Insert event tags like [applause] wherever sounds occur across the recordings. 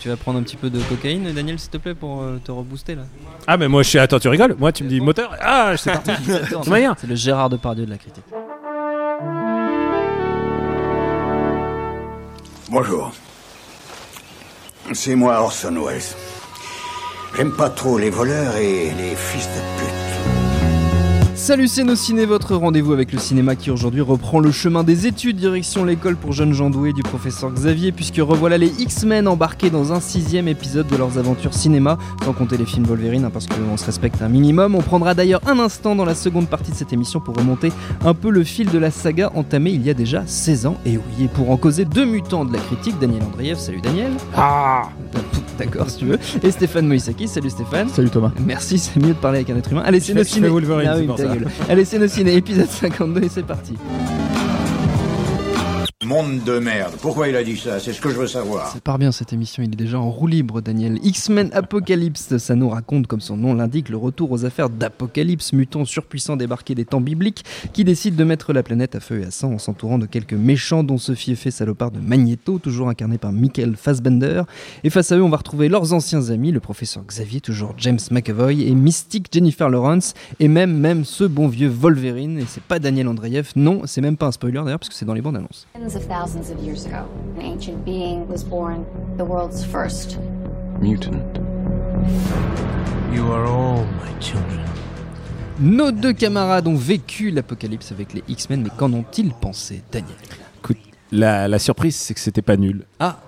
Tu vas prendre un petit peu de cocaïne, Daniel, s'il te plaît, pour euh, te rebooster là. Ah, mais moi je suis. Attends, tu rigoles Moi, tu me dis moteur Ah, [laughs] c'est parti C'est moyen. c'est le Gérard Depardieu de la critique. Bonjour. C'est moi Orson Welles. J'aime pas trop les voleurs et les fils de pute. Salut c'est nos ciné, votre rendez-vous avec le cinéma qui aujourd'hui reprend le chemin des études, direction l'école pour jeunes gens doués du professeur Xavier, puisque revoilà les X-Men embarqués dans un sixième épisode de leurs aventures cinéma, sans compter les films Wolverine, hein, parce qu'on se respecte un minimum. On prendra d'ailleurs un instant dans la seconde partie de cette émission pour remonter un peu le fil de la saga entamée il y a déjà 16 ans. Et oui, et pour en causer deux mutants de la critique, Daniel Andreev, salut Daniel. Ah D'accord si tu veux. Et Stéphane Moïsaki, salut Stéphane. Salut Thomas. Merci, c'est mieux de parler avec un être humain. Allez, c'est ciné. Allez, c'est nos ciné, épisode 52 et c'est parti. Monde de merde. Pourquoi il a dit ça? C'est ce que je veux savoir. Ça part bien cette émission, il est déjà en roue libre, Daniel. X-Men Apocalypse, ça nous raconte, comme son nom l'indique, le retour aux affaires d'Apocalypse, mutant surpuissant débarqué des temps bibliques, qui décide de mettre la planète à feu et à sang en s'entourant de quelques méchants, dont ce fiefé salopard de Magneto, toujours incarné par Michael Fassbender. Et face à eux, on va retrouver leurs anciens amis, le professeur Xavier, toujours James McAvoy, et Mystique Jennifer Lawrence, et même, même ce bon vieux Wolverine. Et c'est pas Daniel Andreev, non, c'est même pas un spoiler d'ailleurs, parce que c'est dans les bandes annonces. Tens of thousands of years ago, an ancient being was born, the world's first. mutant. You are all my children. Nos deux camarades ont vécu l'apocalypse avec les X-Men, mais qu'en ont-ils pensé, Daniel? Écoute, la, la surprise, c'est que c'était pas nul. Ah,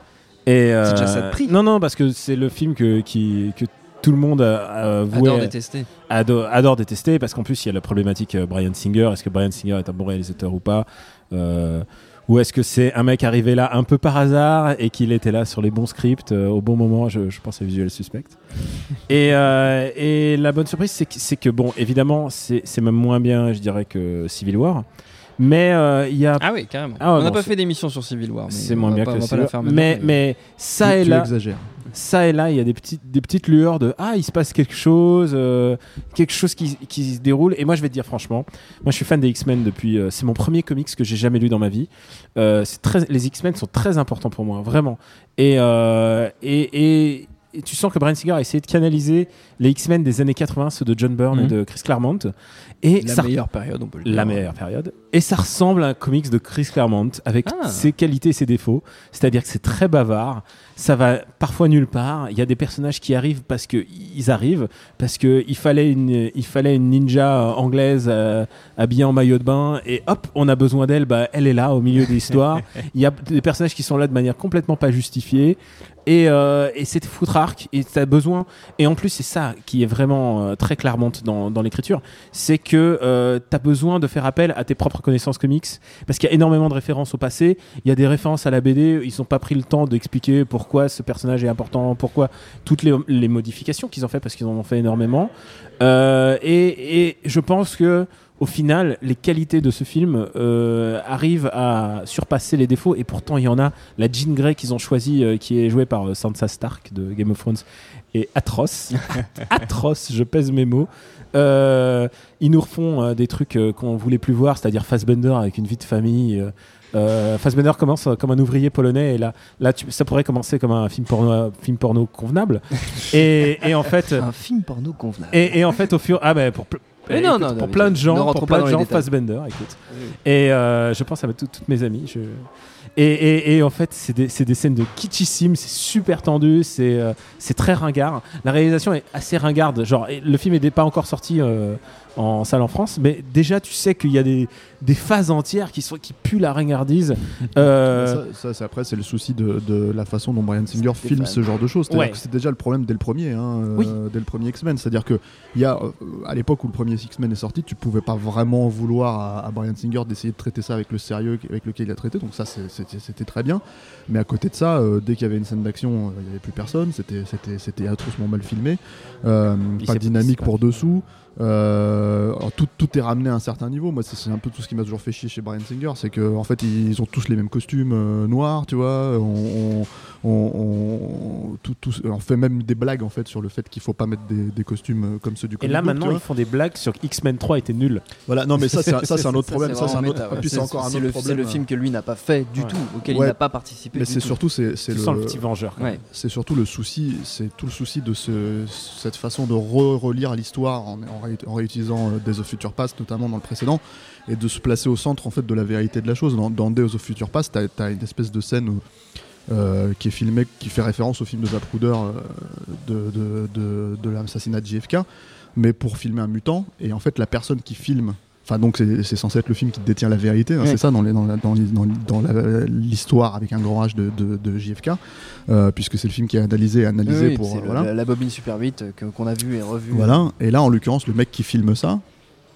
Et, C'est déjà euh, ça de prix. Non, non, parce que c'est le film que, qui, que tout le monde euh, euh, vouait- adore détester. ado- adore détester parce qu'en plus il y a la problématique euh, Brian Singer est-ce que Brian Singer est un bon réalisateur ou pas? Euh, ou est-ce que c'est un mec arrivé là un peu par hasard et qu'il était là sur les bons scripts euh, au bon moment je, je pense à Visual Suspect. Et, euh, et la bonne surprise c'est que, que bon évidemment c'est même moins bien je dirais que Civil War mais euh, il y a Ah oui, carrément. Ah ouais, on n'a bon, pas fait d'émission sur Civil War. c'est moins bien pas- que Civil War. mais, mais ça tu, et tu là exagères. ça et là, il y a des petites, des petites lueurs de ah, il se passe quelque chose, euh, quelque chose qui, qui se déroule. Et moi, je vais te dire franchement, moi, je suis fan des X-Men depuis. euh, c'est mon premier comics que j'ai jamais lu dans ma vie. Euh, c'est très, les X-Men sont très importants pour moi, vraiment. Et, euh, et, et, et tu sens que Brian Singer a essayé de canaliser les X-Men des années 80, ceux de John Byrne et Mhm. de Chris Claremont. Et La ça meilleure période, on peut le dire. la meilleure période. Et ça ressemble à un comics de Chris Claremont avec Ah. ses qualités et ses défauts. C'est-à-dire que c'est très bavard. Ça va parfois nulle part. Il y a des personnages qui arrivent parce que ils arrivent, parce que il fallait une, il fallait une ninja euh, anglaise euh, habillée en maillot de bain et hop, on a besoin d'elle. Bah, elle est là au milieu de l'histoire. [laughs] Il y a des personnages qui sont là de manière complètement pas justifiée. Et, euh, et c'est foutrarque et t'as besoin et en plus c'est ça qui est vraiment euh, très Claremont dans, dans l'écriture c'est que euh, tu as besoin de faire appel à tes propres connaissances comics parce qu'il y a énormément de références au passé, il y a des références à la BD, ils n'ont pas pris le temps d'expliquer pourquoi ce personnage est important, pourquoi toutes les, les modifications qu'ils ont fait parce qu'ils en ont fait énormément. Euh, et, et je pense que au final, les qualités de ce film euh, arrivent à surpasser les défauts et pourtant il y en a. La Jean Grey qu'ils ont choisi, euh, qui est jouée par euh, Sansa Stark de Game of Thrones, est atroce, [laughs] atroce. Je pèse mes mots. Ils nous refont des trucs qu'on voulait plus voir, c'est-à-dire Fassbender avec une vie de famille. Euh, Fassbender commence comme un ouvrier polonais et là, là tu- ça pourrait commencer comme un film porno, film porno convenable. [laughs] et, et en fait, Un film porno convenable. et, et en fait, au fur, ah ben pour, pl- Mais non, écoute, non, non, pour plein de gens, pour plein de gens. Fassbender, écoute. Et euh, je pense à tout- toutes mes amies. Je... Et, et, et en fait, c'est des, scènes de kitschissimes, c'est super tendu, c'est euh, très ringard. La réalisation est assez ringarde. Genre, le film n'est pas encore sorti euh, en salle en France, mais déjà, tu sais qu'il y a des, des phases entières qui sont qui puent la ringardise. [laughs] Euh, Ça, ça, c'est- après, c'est le souci de, de la façon dont Brian Singer filme ce genre de choses. Ouais. c'est déjà le problème dès le premier, hein, euh, Oui. dès le premier X-Men. C'est-à-dire que il y a, euh, à l'époque où le premier X-Men est sorti, tu pouvais pas vraiment vouloir à, à Brian Singer d'essayer de traiter ça avec le sérieux avec lequel il a traité. Donc ça, c'est- c'était très bien. Mais à côté de ça, euh, dès qu'il y avait une scène d'action, euh, il n'y avait plus personne. C'était atrocement mal filmé. Euh, pas de dynamique pour dessous. Euh, tout, tout est ramené à un certain niveau. Moi, c'est un peu tout ce qui m'a toujours fait chier chez Brian Singer, c'est que en fait, ils ont tous les mêmes costumes euh, noirs, tu vois. On, on, on- on- tout- tout- on fait même des blagues en fait sur le fait qu'il faut pas mettre des, des costumes euh, comme ceux du et comic là book, maintenant ils font des blagues sur que X-Men 3 était nul. Voilà, non, mais ça, c'est un- [laughs] ça, c'est un autre problème. Ça, c'est un autre. méta, ouais. Puis c'est encore un c'est autre le, problème. C'est le film que lui n'a pas fait du Ouais. tout, auquel Ouais. il n'a pas participé. Mais c'est tout. surtout, c'est c'est le. le petit vengeur. C'est surtout le souci, c'est tout le souci de ce, cette façon de re- relire l'histoire en, en ré- en réutilisant euh, Days of Future Past, notamment dans le précédent, et de se placer au centre en fait de la vérité de la chose. Dans, dans Days of Future Past, t'as as une espèce de scène où, euh, qui est filmée, qui fait référence au film de Zapruder euh, de, de, de, de l'assassinat de JFK, mais pour filmer un mutant. Et en fait, la personne qui filme Enfin, donc c'est censé être le film qui détient la vérité, hein, Ouais. c'est ça dans les- dans la- dans les- dans- l'histoire avec un grand H de, de- de JFK, euh, puisque c'est le film qui est analysé et analysé Oui, pour le- voilà. la, bobine Super 8 que- qu'on a vu et revu. Voilà. Et là, en l'occurrence, le mec qui filme ça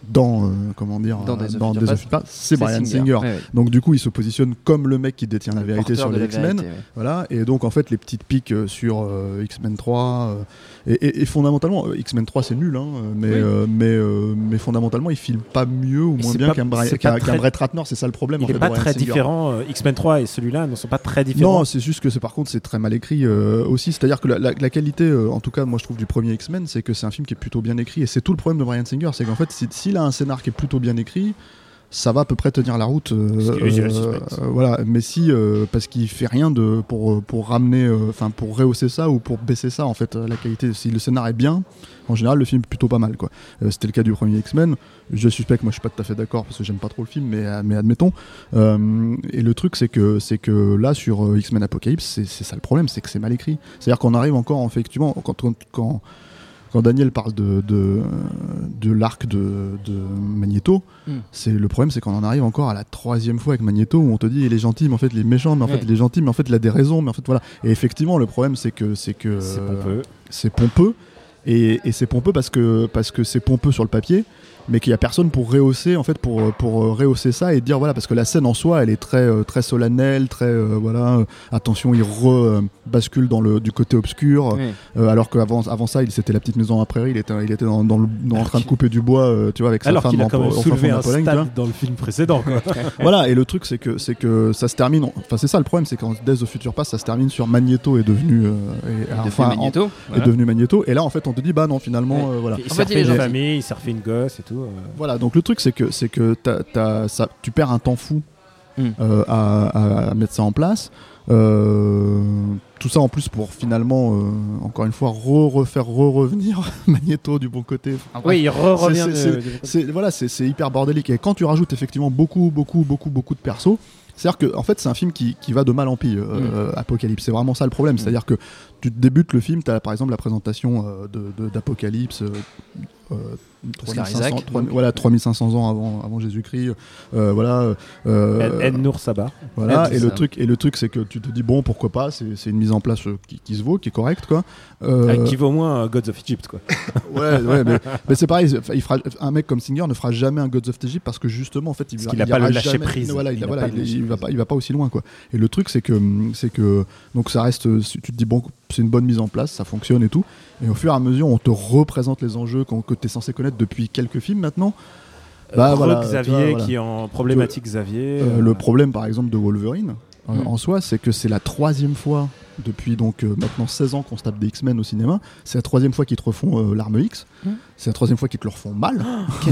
dans euh, comment dire Dans euh, Days of dans c'est Brian Singer. Ouais, ouais. Donc du coup, il se positionne comme le mec qui détient la vérité sur les X-Men. ouais. Voilà, et donc en fait les petites piques euh, sur euh, X-Men 3 euh, et, et- et fondamentalement euh, X-Men 3 c'est nul hein, mais, Oui. euh, mais, euh, mais fondamentalement il filme pas mieux ou moins bien qu'un pas qu'un très- Brett Ratner c'est ça le problème Il fait, est de pas très Singer. différent. euh, X-Men 3 et celui-là ne sont pas très différents. Non, c'est juste que par contre c'est très mal écrit euh, aussi. C'est-à-dire que la, la- la qualité, euh, en tout cas moi je trouve du premier X-Men, c'est que c'est un film qui est plutôt bien écrit et c'est tout le problème de Brian Singer, c'est qu'en fait si- s'il a un scénar qui est plutôt bien écrit, ça va à peu près tenir la route. euh, euh, voilà, mais si euh, parce qu'il fait rien de pour pour ramener, enfin pour rehausser ça ou pour baisser ça en fait la qualité. Si le scénar est bien, en général le film est plutôt pas mal quoi. C'était le cas du premier X-Men. Je suspecte, moi je suis pas tout à fait d'accord parce que j'aime pas trop le film, mais, mais admettons. Et le truc, c'est que, c'est que là, sur X-Men Apocalypse, c'est c'est ça le problème, c'est que c'est mal écrit. C'est-à-dire qu'on arrive encore, effectivement, quand, quand, quand, Daniel parle de, de, de l'arc de, de Magneto, Mm. c'est le problème, c'est qu'on en arrive encore à la troisième fois avec Magneto où on te dit il est gentil, mais en fait il est méchant, mais en Ouais. fait il est gentil, mais en fait il a des raisons, mais en fait voilà. Et effectivement, le problème, c'est que c'est que C'est pompeux. c'est pompeux et, et c'est pompeux parce que parce que c'est pompeux sur le papier mais qu'il y a personne pour rehausser en fait pour pour euh, rehausser ça et dire voilà parce que la scène en soi elle est très euh, très solennelle très euh, voilà euh, attention il re euh, bascule dans le du côté obscur euh, alors qu'avant avant ça il c'était la petite maison à prairie il était il était dans, dans le- dans- en train de couper du bois euh, tu vois avec sa Alors femme qu'il a en- quand même fin soulevé de un Pologne, stade dans le film précédent. Quoi. [laughs] [laughs] Voilà, et le truc c'est que c'est que ça se termine. Enfin, c'est ça le problème, c'est qu'en Days of Future Past, ça se termine sur Magneto est devenu euh, enfin, fait Magneto. en- voilà. est devenu Magneto. Et là, en fait, on te dit bah non, finalement, euh, voilà. Il En s'est refait est une famille, il s'est refait une gosse et tout. Euh. Voilà, donc le truc c'est que c'est que ça, tu perds un temps fou Mm. euh, à, à- mettre ça en place. Euh, tout ça en plus pour finalement, encore une fois, re refaire re-revenir [laughs] Magneto du bon côté. Enfin. Oui, il re- C'est- revient. c'est- de- de- c'est voilà, c'est hyper bordélique. Et quand tu rajoutes effectivement beaucoup, beaucoup, beaucoup, beaucoup de persos, c'est-à-dire que en fait c'est un film qui, qui va de mal en pire. euh, Apocalypse, c'est vraiment ça le problème. C'est-à-dire que tu débutes le film, tu as par exemple la présentation euh, de- de- d'Apocalypse. euh, euh, Oscar 3500 Isaac, 3 donc. voilà 3500 ans avant, avant Jésus-Christ euh, voilà euh, Ed Nour Saba. voilà Ed, et le ça. truc et le truc c'est que tu te dis bon pourquoi pas c'est c'est une mise en place euh, qui, qui se vaut qui est correcte quoi Euh, Qui vaut au moins euh, Gods of Egypt. Quoi. [laughs] Ouais, ouais, mais, [laughs] mais c'est pareil. Il fera, un mec comme Singer ne fera jamais un Gods of Egypt parce que justement, en fait, il va- a il pas le lâcher jamais- prise. Voilà, il, Il a- voilà, pas il, il va pas, il va pas aussi loin, quoi. Et le truc, c'est que, c'est que, donc ça reste, tu te dis bon, c'est une bonne mise en place, ça fonctionne et tout. Et au fur et à mesure, on te représente les enjeux que tu es censé connaître depuis quelques films maintenant. Bah, voilà, tu Xavier vois, voilà. qui est en problématique Xavier. Euh, euh, le problème, par exemple, de Wolverine euh, Mm. en soi, c'est que c'est la troisième fois depuis donc euh, maintenant 16 ans qu'on se tape des X-Men au cinéma. C'est la troisième fois qu'ils te refont euh, l'arme X. Mm. C'est la troisième fois qu'ils te le refont mal.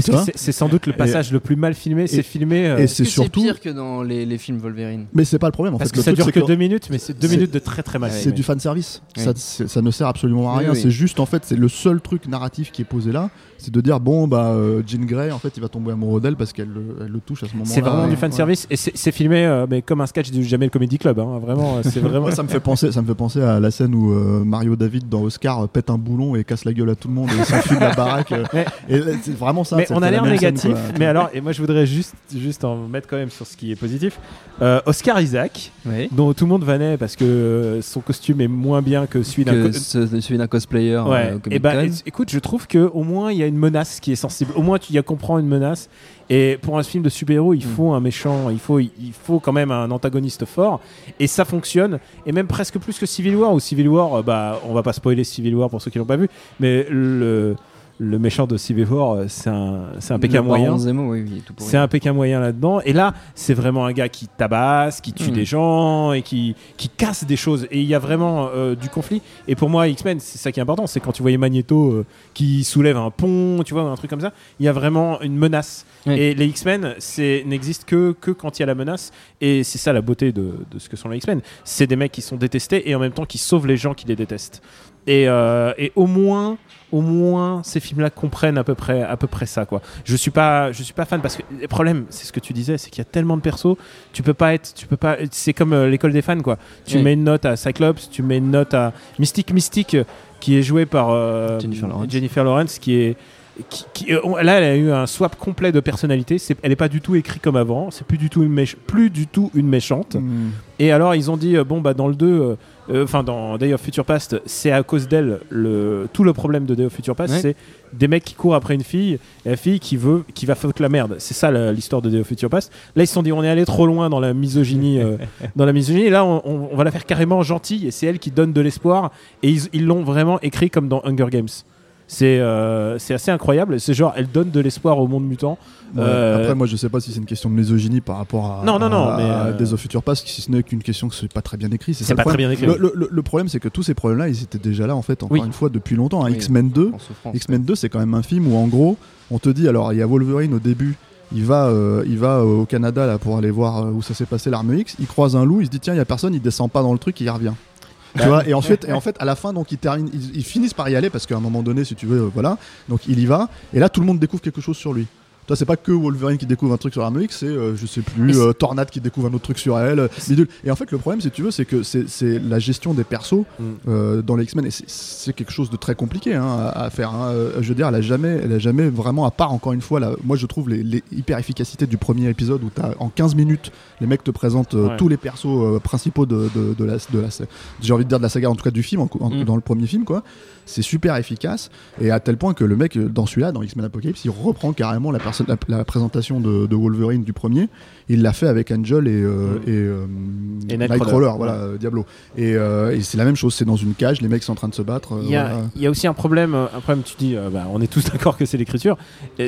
vois c'est sans doute le passage le plus mal filmé. C'est filmé. euh, Et c'est surtout. pire que dans les, les films Wolverine? Mais c'est pas le problème. En Parce fait, que le ça truc, dure que deux minutes, mais c'est deux minutes de très très mal C'est du fan service. Oui. Ça, ne sert absolument à rien. oui. C'est juste en fait, c'est le seul truc narratif qui est posé là, c'est de dire bon bah euh, Jean Grey en fait il va tomber amoureux d'elle parce qu'elle le, elle le touche à ce moment-là. C'est vraiment du Ouais. fan service et c'est filmé euh, mais comme un sketch du Jamel Comedy Club. hein. Vraiment, c'est vraiment. [laughs] Moi, ça me fait penser, ça me fait penser à la scène où euh, Mario David dans Oscar pète un boulon et casse la gueule à tout le monde et s'enfuit de la baraque euh, Mais- et c'est vraiment ça. mais on a la l'air négatif. mais alors, et moi je voudrais juste, juste en mettre quand même sur ce qui est positif. Euh, Oscar Isaac, Oui. dont tout le monde vannait parce que son costume est moins bien que celui d'un. Que co- ce- celui d'un cosplayer Ouais. Et Comic ben, Con. é- écoute, je trouve que au moins il y a une menace qui est sensible. Au moins tu y a comprend une menace. Et pour un film de super-héros, il Mm. faut un méchant, il faut, il faut quand même un antagoniste fort. Et ça fonctionne. Et même presque plus que Civil War. Ou Civil War, euh, bah, on va pas spoiler Civil War pour ceux qui l'ont pas vu, mais le, le méchant de Civil War, euh, c'est un, c'est un Pékin moyen. Oui, oui. C'est un Pékin moyen là-dedans. Et là, c'est vraiment un gars qui tabasse, qui tue Mm. des gens et qui, qui casse des choses. Et il y a vraiment euh, du conflit. Et pour moi, X-Men, c'est ça qui est important. C'est quand tu voyais Magneto euh, qui soulève un pont, tu vois, un truc comme ça. Il y a vraiment une menace. Oui. Et les X-Men c'est- n'existent que, que quand il y a la menace. Et c'est ça la beauté de, de ce que sont les X-Men. C'est des mecs qui sont détestés et en même temps qui sauvent les gens qui les détestent. Et, euh, et au moins, au moins, ces films-là comprennent à peu près, à peu près ça, quoi. Je suis pas, je suis pas fan parce que le problème, c'est ce que tu disais, c'est qu'il y a tellement de persos, tu peux pas être, tu peux pas, c'est comme euh, l'école des fans, quoi. Tu Oui. mets une note à Cyclops, tu mets une note à Mystique Mystique, qui est joué par euh, Jennifer Lawrence. Jennifer Lawrence, qui est qui, euh, là, elle a eu un swap complet de personnalité. Elle est pas du tout écrite comme avant. C'est plus du tout une méch- plus du tout une méchante. Mm. Et alors, ils ont dit, euh, bon, bah, dans le 2, euh, euh, enfin, dans Day of Future Past, c'est à cause d'elle, le, tout le problème de Day of Future Past, Ouais. c'est des mecs qui courent après une fille, et la fille qui veut, qui va foutre la merde. C'est ça la- l'histoire de Day of Future Past. Là, ils se sont dit, on est allé trop loin dans la misogynie, euh, [laughs] dans la misogynie, et là, on, on- on va la faire carrément gentille, et c'est elle qui donne de l'espoir, et ils ils l'ont vraiment écrit comme dans Hunger Games. C'est euh, c'est assez incroyable. C'est genre, elle donne de l'espoir au monde mutant. Ouais. Euh, Après, moi, je sais pas si c'est une question de misogynie par rapport à, Non, non, non, à- mais, à euh, Days of Future Past, si ce n'est qu'une question que c'est pas très bien écrit. C'est ça le pas très problème. bien écrit, Le, le- le problème, c'est que tous ces problèmes-là, ils étaient déjà là, en fait, encore Oui. une fois, depuis longtemps. hein. Oui. X-Men 2, En souffrance. X-Men 2, c'est quand même un film où, en gros, on te dit, alors, il y a Wolverine au début. Il va, euh, il va euh, au Canada là pour aller voir euh, où ça s'est passé l'arme X. Il croise un loup, il se dit tiens il y a personne, il descend pas dans le truc, il y revient. Tu vois, et ensuite, et en fait, à la fin, donc, ils, terminent, ils, ils finissent par y aller parce qu'à un moment donné, si tu veux, euh, voilà. Donc, il y va, et là, tout le monde découvre quelque chose sur lui. Toi, c'est pas que Wolverine qui découvre un truc sur l'arme X, c'est, euh, je sais plus, euh, Tornade qui découvre un autre truc sur elle. euh, bidule. Et en fait, le problème, si tu veux, c'est que c'est la gestion des persos Mm. euh, dans les X-Men, et c'est- quelque chose de très compliqué hein, à, à faire. hein. Euh, Je veux dire, elle a jamais, elle a jamais vraiment, à part encore une fois, moi je trouve les, les hyper efficacités du premier épisode où as, en 15 minutes, les mecs te présentent Ouais. tous les persos principaux de, de, de la, de la, j'ai envie de dire de la saga, en tout cas du film, en- en- Mm. dans le premier film, quoi. C'est super efficace, et à tel point que le mec, dans celui-là, dans X-Men Apocalypse, il reprend carrément la, personne, la, la présentation de, de Wolverine du premier. Il l'a fait avec Angel et, euh, Mm. et, euh, Et Nightcrawler, voilà, ouais. euh, Diablo. Et, euh, et c'est la même chose, c'est dans une cage, les mecs sont en train de se battre. Il y, a, voilà. il y a aussi un problème, un problème tu dis, bah, on est tous [laughs] d'accord que c'est l'écriture,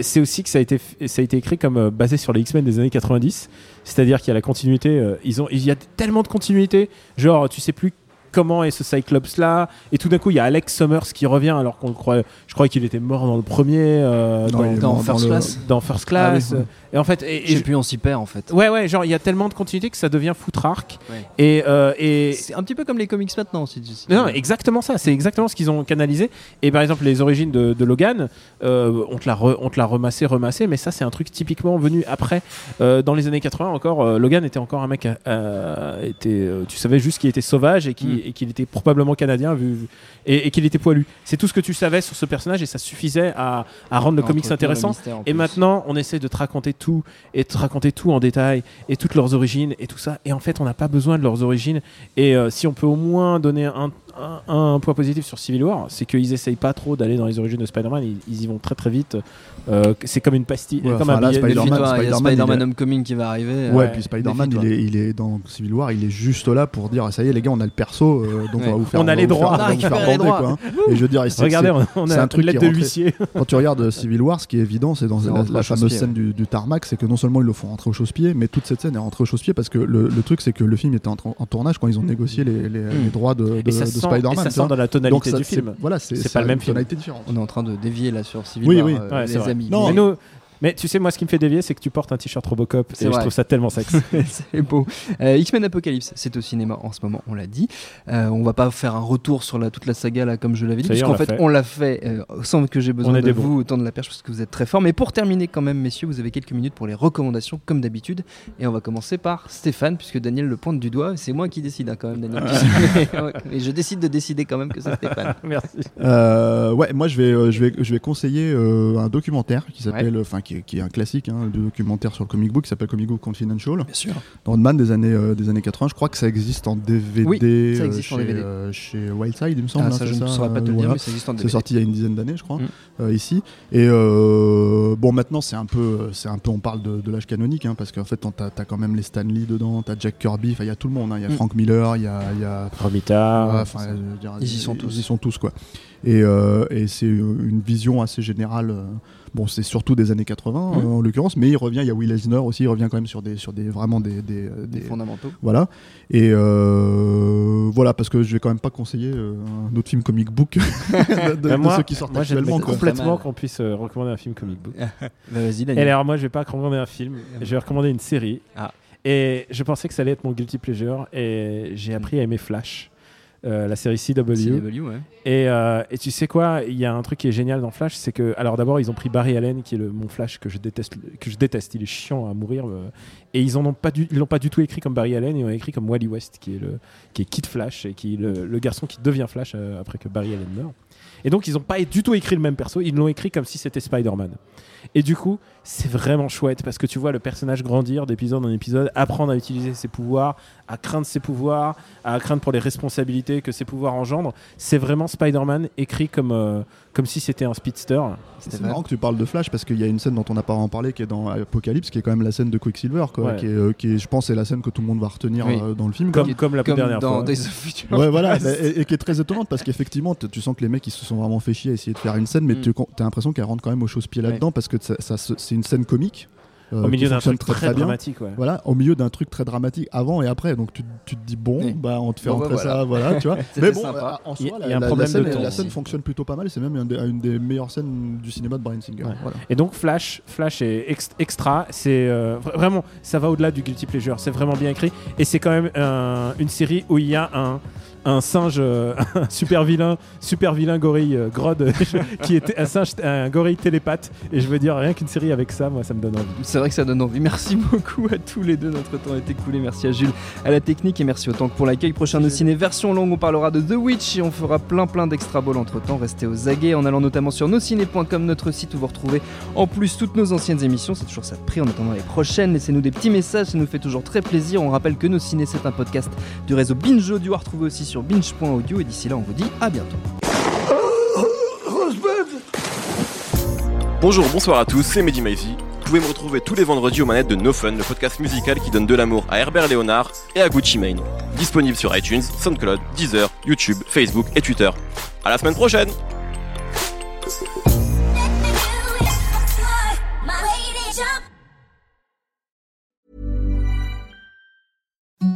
c'est aussi que ça a été, f- ça a été écrit comme basé sur les X-Men des années 90, c'est-à-dire qu'il y a la continuité, ils ont, il y a tellement de continuité, genre tu sais plus comment est ce Cyclops là, et tout d'un coup il y a Alex Summers qui revient alors qu'on le croyait, je crois qu'il était mort dans le premier, euh, dans, First le- Class. dans First Class, Ah oui, ouais. Et en fait, et, et Je plus, on s'y perd en fait. ouais ouais, genre il y a tellement de continuité que ça devient foutrarque, Ouais. et, euh, et C'est un petit peu comme les comics maintenant. Si, tu- non, exactement ça. C'est exactement ce qu'ils ont canalisé. Et par exemple, les origines de, de Logan, euh, on te l'a re- on te l'a remassé, remassé, mais ça, c'est un truc typiquement venu après. Euh, dans les années 80, encore, Logan était encore un mec, était, tu savais juste qu'il était sauvage et qu'il Mm. et qu'il était probablement canadien vu, vu- et, et qu'il était poilu. C'est tout ce que tu savais sur ce personnage et ça suffisait à, à rendre le comics intéressant. Et plus. maintenant, on essaie de te raconter et te raconter tout en détail et toutes leurs origines et tout ça. Et en fait, on n'a pas besoin de leurs origines. Et euh, si on peut au moins donner un, un, un point positif sur Civil War, c'est qu'ils essayent pas trop d'aller dans les origines de Spider-Man. Ils, ils y vont très très vite. Euh, c'est comme une pastille, Ouais, comme un là. Spider-Man, Spider-Man il est- Homecoming qui va arriver. Ouais, euh, puis Spider-Man, il est, il est dans Civil War, il est juste là pour dire ça y est, les gars, on a le perso, euh, donc Ouais. on va vous faire On a les droits. on va faire bander, quoi, hein. Et je veux dire, c'est- Regardez, on, a un truc de l'huissier. [laughs] quand tu regardes Civil War, ce qui est évident, c'est dans la, fameuse scène du, tarmac, c'est que non seulement ils le font rentrer au chausse-pied, mais toute cette scène est rentrée au chausse-pied parce que le, truc, c'est que le film était en, tournage quand ils ont négocié les, les droits de, et Spider-Man. ça sent dans la Donc tonalité ça, du c'est- film. Voilà, c'est pas le même film. tonalité différente. On est en train de dévier là sur Civil Oui, War, oui. euh, Ouais, les amis. Non, Mais Mais- nous, Mais tu sais, moi, ce qui me fait dévier, c'est que tu portes un t-shirt Robocop et je trouve ça tellement sexy. [laughs] c'est beau. Euh, X-Men Apocalypse, c'est au cinéma en ce moment, on l'a dit. Euh, on va pas faire un retour sur la, toute la saga là, comme je l'avais dit, puisqu'en fait, fait. on l'a fait euh, sans que j'ai besoin de vous autant de la perche parce que vous êtes très fort. Mais pour terminer quand même, messieurs, vous avez quelques minutes pour les recommandations comme d'habitude. Et on va commencer par Stéphane, puisque Daniel le pointe du doigt. C'est moi qui décide hein, quand même, Daniel. [laughs] [laughs] Et je décide de décider quand même que c'est Stéphane. Merci. Euh, ouais, moi je vais, euh, je vais, je vais conseiller euh, un documentaire qui s'appelle, enfin qui, est- qui est un classique, hein, de documentaire sur le comic book, qui s'appelle Comic Book Confidential, Bien sûr. Rodman des années, euh, des années 80. Je crois que ça existe en DVD, Oui, ça euh, existe en chez, DVD. euh, chez Wildside, il me semble. Ah, hein, ça, c'est je ne saurais pas te le euh, dire, voilà. mais ça existe en C'est DVD. sorti il y a une dizaine d'années, je crois, Mm. euh, ici. Et euh, bon, maintenant c'est un peu, c'est un peu, on parle de, de l'âge canonique, hein, parce qu'en fait, t'as as quand même les Stan Lee dedans, t'as Jack Kirby, il y a tout le monde, hein. il y a Mm. Frank Miller, il y a, y a Romita. Ouais, enfin, je veux dire, Ils y sont tous. Ils y sont tous, quoi. Et, euh, et c'est une vision assez générale. Bon, c'est surtout des années 80 Mhm. euh, en l'occurrence, mais il revient. Il y a Will Eisner aussi. Il revient quand même sur des, sur des vraiment des, des, euh, Des des- fondamentaux. voilà. Et euh, voilà, parce que je vais quand même pas conseiller euh, un autre film comic book de, [laughs] de- Bah, de moi, ceux qui sortent moi, actuellement. quoi. complètement qu'on puisse euh, recommander un film comic book. [laughs] Bah, Vas-y, Et alors, moi, je vais pas recommander un film, je vais recommander une série. Ah. Et je pensais que ça allait être mon guilty pleasure, et j'ai appris à aimer Flash, euh, la série CW. CW, ouais. Et, euh, et tu sais quoi, il y a un truc qui est génial dans Flash, c'est que, alors d'abord, ils ont pris Barry Allen, qui est le, mon Flash que je déteste, que je déteste. Il est chiant à mourir, euh, et ils en ont pas du, ils l'ont pas du tout écrit comme Barry Allen, ils l'ont écrit comme Wally West, qui est le, qui est Kid Flash et qui est le, le garçon qui devient Flash après que Barry Allen meurt. Et donc, ils ont pas du tout écrit le même perso, ils l'ont écrit comme si c'était Spider-Man. Et du coup, c'est vraiment chouette parce que tu vois le personnage grandir d'épisode en épisode, apprendre à utiliser ses pouvoirs, à craindre ses pouvoirs, à craindre pour les responsabilités que ses pouvoirs engendrent. C'est vraiment Spider-Man écrit comme, euh, comme si c'était un speedster. C'est marrant que tu parles de Flash parce qu'il y a une scène dont on n'a pas en parlé qui est dans Apocalypse, qui est quand même la scène de Quicksilver, quoi, Ouais. qui, est, euh, qui est, je pense, c'est la scène que tout le monde va retenir Oui. euh, dans le film. Comme, comme la Comme dernière dans fois. Days of Future Ouais, voilà, [laughs] et, et qui est très étonnante parce qu'effectivement, tu sens que les mecs ils se sont vraiment fait chier à essayer de faire une scène, mais Mm. tu as l'impression qu'elle rentre quand même au chausse-pied là-dedans parce que ça, c'est une scène comique. euh, Au milieu d'un truc très, dramatique. Ouais. Voilà, au milieu d'un truc très dramatique avant et après. Donc tu, tu te dis, bon, Oui. bah, on te fait Bon, bah, rentrer voilà. ça, voilà, tu vois. [laughs] Mais bon, sympa. en Il y soi, a- la, y a un la- problème la scène, de temps la scène fonctionne plutôt pas mal. C'est même une des, une des meilleures scènes du cinéma de Brian Singer. Ouais. Voilà. Et donc Flash, Flash est ex- extra. C'est euh, vra- vraiment, ça va au-delà du guilty pleasure. C'est vraiment bien écrit et c'est quand même un- une série où il y a un un singe, euh, [laughs] un super vilain, super vilain gorille euh, Grod, [laughs] qui était un singe, un gorille télépathe. Et je veux dire, rien qu'une série avec ça, moi, ça me donne envie. C'est vrai que ça donne envie. Merci [laughs] beaucoup à tous les deux. Notre temps est écoulé. Merci à Jules, à la technique et merci autant que pour l'accueil. Prochain de ciné version longue, on parlera de The Witch et on fera plein plein d'extra balls entre temps. Restez aux aguets en allant notamment sur nosciné.com, notre site où vous retrouvez en plus toutes nos anciennes émissions. C'est toujours ça de prix en attendant les prochaines. Laissez-nous des petits messages, ça nous fait toujours très plaisir. On rappelle que Nos Ciné, c'est un podcast du réseau Binge Audio à retrouver aussi sur binge.audio. Et d'ici là, on vous dit à bientôt. Bonjour, bonsoir à tous, c'est Mehdi Maizy. Vous pouvez me retrouver tous les vendredis aux manettes de No Fun, le podcast musical qui donne de l'amour à Herbert Léonard et à Gucci Mane. Disponible sur iTunes, SoundCloud, Deezer, YouTube, Facebook et Twitter. À la semaine prochaine